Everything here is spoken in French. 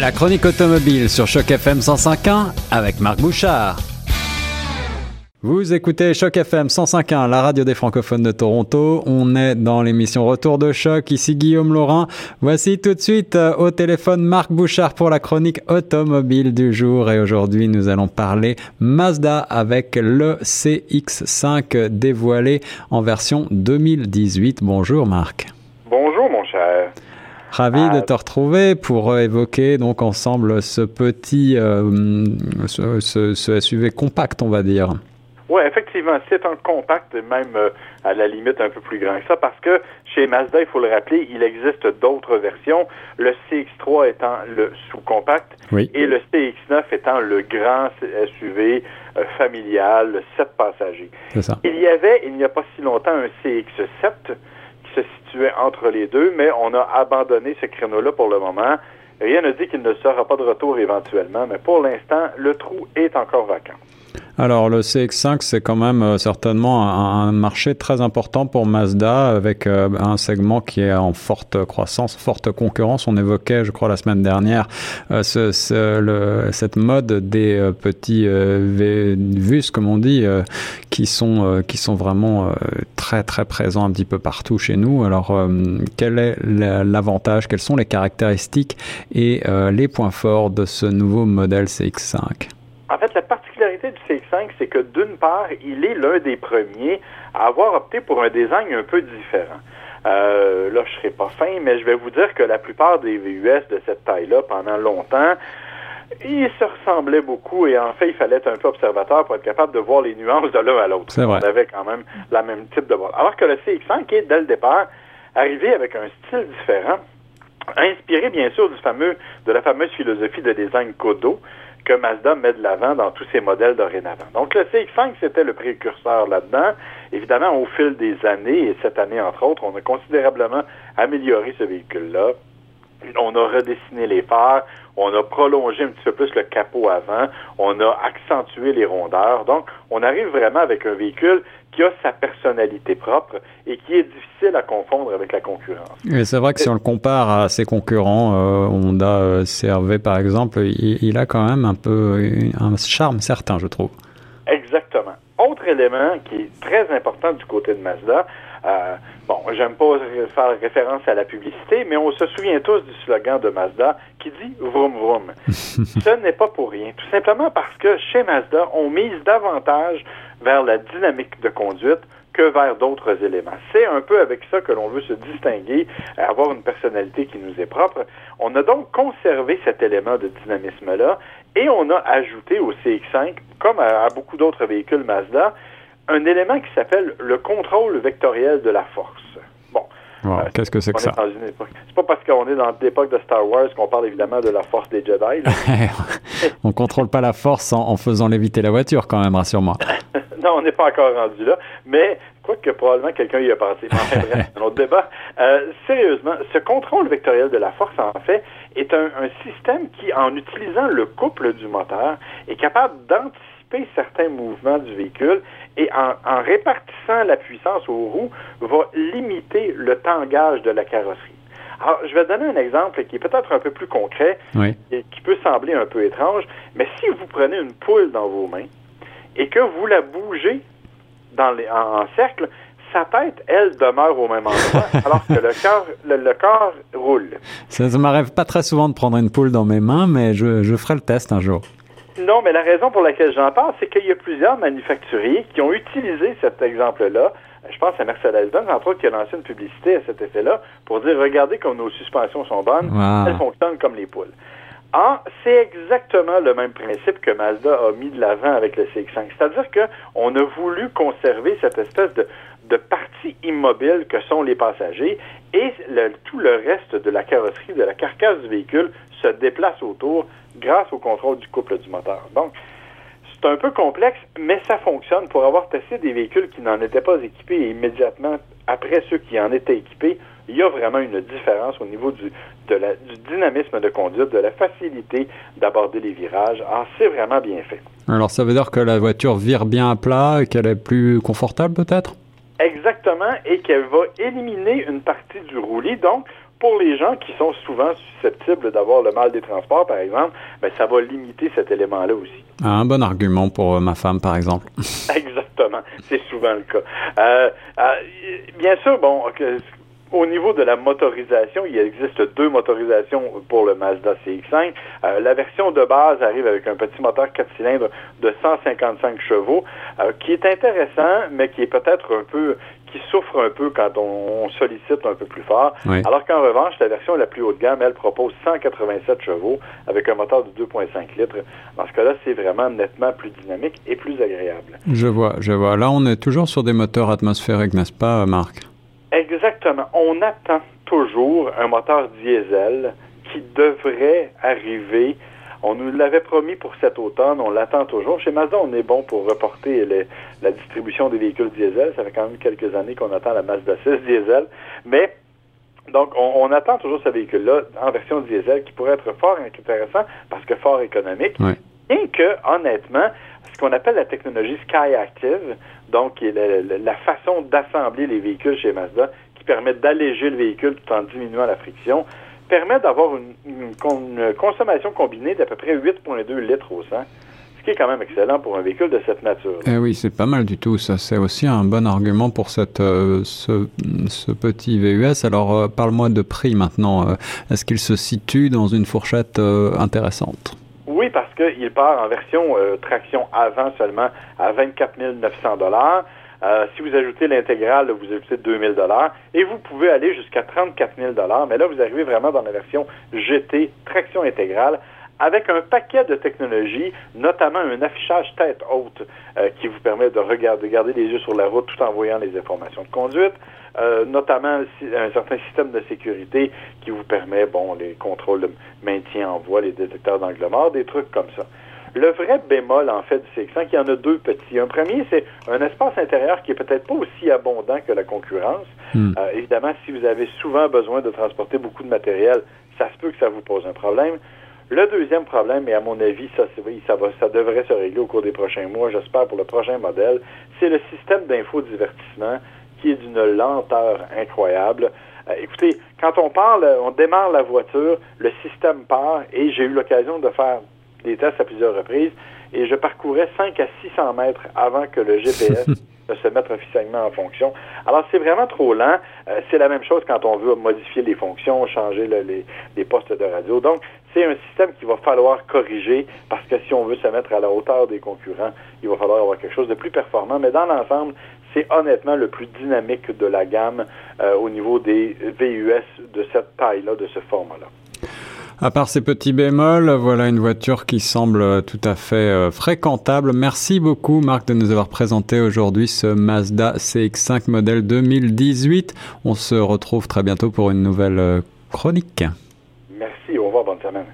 La chronique automobile sur Choc FM 105.1 avec Marc Bouchard. Vous écoutez Choc FM 105.1, la radio des francophones de Toronto. On est dans l'émission Retour de Choc. Ici Guillaume Laurin. Voici tout de suite euh, au téléphone Marc Bouchard pour la chronique automobile du jour. Et aujourd'hui, nous allons parler Mazda avec le CX5 dévoilé en version 2018. Bonjour Marc. Bonjour mon cher. Ravi de te retrouver pour euh, évoquer donc ensemble ce petit euh, ce, ce, ce SUV compact, on va dire. Oui, effectivement, c'est un compact, même euh, à la limite un peu plus grand que ça, parce que chez Mazda, il faut le rappeler, il existe d'autres versions, le CX3 étant le sous-compact et le CX9 étant le grand SUV euh, familial, 7 passagers. Ça. Il y avait, il n'y a pas si longtemps, un CX7 qui se situait entre les deux, mais on a abandonné ce créneau-là pour le moment. Rien ne dit qu'il ne sera pas de retour éventuellement, mais pour l'instant, le trou est encore vacant. Alors le CX5, c'est quand même euh, certainement un, un, marché très important pour Mazda avec euh, un segment qui est en forte croissance, forte concurrence. On évoquait, je crois, la semaine dernière, euh, ce, ce, le, cette mode des euh, petits euh, VUS, comme on dit, euh, qui sont qui sont vraiment très très présents un petit peu partout chez nous. Alors quel est l'avantage Quelles sont les caractéristiques et les points forts de ce nouveau modèle CX5 en fait, la particularité du CX5, c'est que d'une part, il est l'un des premiers à avoir opté pour un design un peu différent. Euh, là, je serai pas fin, mais je vais vous dire que la plupart des VUS de cette taille-là, pendant longtemps, ils se ressemblaient beaucoup et en fait, il fallait être un peu observateur pour être capable de voir les nuances de l'un à l'autre. On avait quand même la même type de voile. Alors que le CX5 est, dès le départ, arrivé avec un style différent, inspiré bien sûr du fameux, de la fameuse philosophie de design Kodo, que Mazda met de l'avant dans tous ses modèles dorénavant. Donc le CX5, c'était le précurseur là-dedans. Évidemment, au fil des années, et cette année entre autres, on a considérablement amélioré ce véhicule-là. On a redessiné les phares, on a prolongé un petit peu plus le capot avant, on a accentué les rondeurs. Donc, on arrive vraiment avec un véhicule qui a sa personnalité propre et qui est difficile à confondre avec la concurrence. Et c'est vrai que si on le compare à ses concurrents, euh, Honda euh, CRV par exemple, il, il, a quand même un peu un charme certain, je trouve. Exactement. Autre élément qui est très important du côté de Mazda, euh, bon, j'aime pas faire référence à la publicité, mais on se souvient tous du slogan de Mazda qui dit vroom vroom. Ce n'est pas pour rien. Tout simplement parce que chez Mazda, on mise davantage vers la dynamique de conduite que vers d'autres éléments. C'est un peu avec ça que l'on veut se distinguer, avoir une personnalité qui nous est propre. On a donc conservé cet élément de dynamisme-là et on a ajouté au CX5, comme à, à beaucoup d'autres véhicules Mazda, un élément qui s'appelle le contrôle vectoriel de la force. Bon. Wow, euh, Qu'est-ce que c'est que ça? C'est pas parce qu'on est dans l'époque de Star Wars qu'on parle évidemment de la force des Jedi. on contrôle pas la force en, en faisant léviter la voiture quand même, rassure-moi. non, on n'est pas encore rendu là, mais quoique probablement quelqu'un y a pensé. Un autre débat. Euh, sérieusement, ce contrôle vectoriel de la force, en fait, est un, un système qui, en utilisant le couple du moteur, est capable d'anticiper certains mouvements du véhicule et en, en, répartissant la puissance aux roues, va limiter le tangage de la carrosserie. Alors, je vais donner un exemple qui est peut-être un peu plus concret oui. et qui peut sembler un peu étrange, mais si vous prenez une poule dans vos mains et que vous la bougez dans les, en, en cercle, sa tête, elle, demeure au même endroit, alors que le corps, le, le corps roule. Ça ne m'arrive pas très souvent de prendre une poule dans mes mains, mais je, je ferai le test un jour. Non, mais la raison pour laquelle j'en parle, c'est qu'il y a plusieurs manufacturiers qui ont utilisé cet exemple-là. Je pense à Mercedes-Benz, entre autres, qui a lancé une publicité à cet effet-là pour dire regardez comme nos suspensions sont bonnes, wow. elles fonctionnent comme les poules. Ah, c'est exactement le même principe que Mazda a mis de l'avant avec le CX5. C'est-à-dire qu'on a voulu conserver cette espèce de, de partie immobile que sont les passagers et le, tout le reste de la carrosserie, de la carcasse du véhicule se déplace autour grâce au contrôle du couple du moteur. Donc, c'est un peu complexe, mais ça fonctionne. Pour avoir testé des véhicules qui n'en étaient pas équipés et immédiatement après ceux qui en étaient équipés, il y a vraiment une différence au niveau du, de la, du dynamisme de conduite, de la facilité d'aborder les virages. Ah, c'est vraiment bien fait. Alors, ça veut dire que la voiture vire bien à plat et qu'elle est plus confortable peut-être? Exactement, et qu'elle va éliminer une partie du roulis. Donc, pour les gens qui sont souvent susceptibles d'avoir le mal des transports, par exemple, ben, ça va limiter cet élément-là aussi. Un bon argument pour euh, ma femme, par exemple. Exactement, c'est souvent le cas. Euh, euh, bien sûr, bon, au niveau de la motorisation, il existe deux motorisations pour le Mazda CX-5. la version de base arrive avec un petit moteur 4 cylindres de 155 chevaux, qui est intéressant, mais qui est peut-être un peu qui souffre un peu quand on, sollicite un peu plus fort. Alors qu'en revanche, la version la plus haut de gamme, elle propose 187 chevaux avec un moteur de 2,5 litres. Dans ce cas-là, c'est vraiment nettement plus dynamique et plus agréable. Je vois, je vois. Là, on est toujours sur des moteurs atmosphériques, n'est-ce pas, Marc? Exactement. On attend toujours un moteur diesel qui devrait arriver on nous l'avait promis pour cet automne, on l'attend toujours. Chez Mazda, on est bon pour reporter la distribution des véhicules diesel. Ça fait quand même quelques années qu'on attend la Mazda 6 diesel. Mais donc, on, attend toujours ce véhicule-là en version diesel qui pourrait être fort intéressant parce que fort économique. Bien que, honnêtement, ce qu'on appelle la technologie Sky Active, donc la, la façon d'assembler les véhicules chez Mazda, qui permet d'alléger le véhicule tout en diminuant la friction, permet d'avoir une, consommation combinée d'à peu près 8,2 litres au 100 ce qui est quand même excellent pour un véhicule de cette nature. Eh oui, c'est pas mal du tout. Ça, c'est aussi un bon argument pour cette, euh, ce, petit VUS. Alors, euh, parle-moi de prix maintenant. Euh, est-ce qu'il se situe dans une fourchette intéressante? Oui, parce qu'il part en version traction avant seulement à 24 900 euh, si vous ajoutez l'intégrale, vous ajoutez 2000 dollars et vous pouvez aller jusqu'à 34 000 dollars. Mais là, vous arrivez vraiment dans la version GT, traction intégrale, avec un paquet de technologies, notamment un affichage tête haute euh, qui vous permet de regarder, garder les yeux sur la route tout en voyant les informations de conduite, euh, notamment un certain système de sécurité qui vous permet, bon, les contrôles de maintien en voie, les détecteurs d'angle mort, des trucs comme ça. Le vrai bémol, en fait, du CX5, il y en a deux petits. Un premier, c'est un espace intérieur qui est peut-être pas aussi abondant que la concurrence. Hmm. Euh, évidemment, si vous avez souvent besoin de transporter beaucoup de matériel, ça se peut que ça vous pose un problème. Le deuxième problème, et à mon avis, ça, ça, va, ça devrait se régler au cours des prochains mois, j'espère, pour le prochain modèle, c'est le système d'infodivertissement qui est d'une lenteur incroyable. Euh, écoutez, quand on parle, on démarre la voiture, le système part, et j'ai eu l'occasion de faire des tests à plusieurs reprises et je parcourais 5 à 600 mètres avant que le GPS ne se mette officiellement en fonction. Alors, c'est vraiment trop lent. Euh, c'est la même chose quand on veut modifier les fonctions, changer les, les, postes de radio. Donc, c'est un système qu'il va falloir corriger parce que si on veut se mettre à la hauteur des concurrents, il va falloir avoir quelque chose de plus performant. Mais dans l'ensemble, c'est honnêtement le plus dynamique de la gamme euh, au niveau des VUS de cette taille-là, de ce format-là. À part ces petits bémols, voilà une voiture qui semble tout à fait euh, fréquentable. Merci beaucoup Marc de nous avoir présenté aujourd'hui ce Mazda CX5 modèle 2018. On se retrouve très bientôt pour une nouvelle euh, chronique. Merci, au revoir, bonne semaine.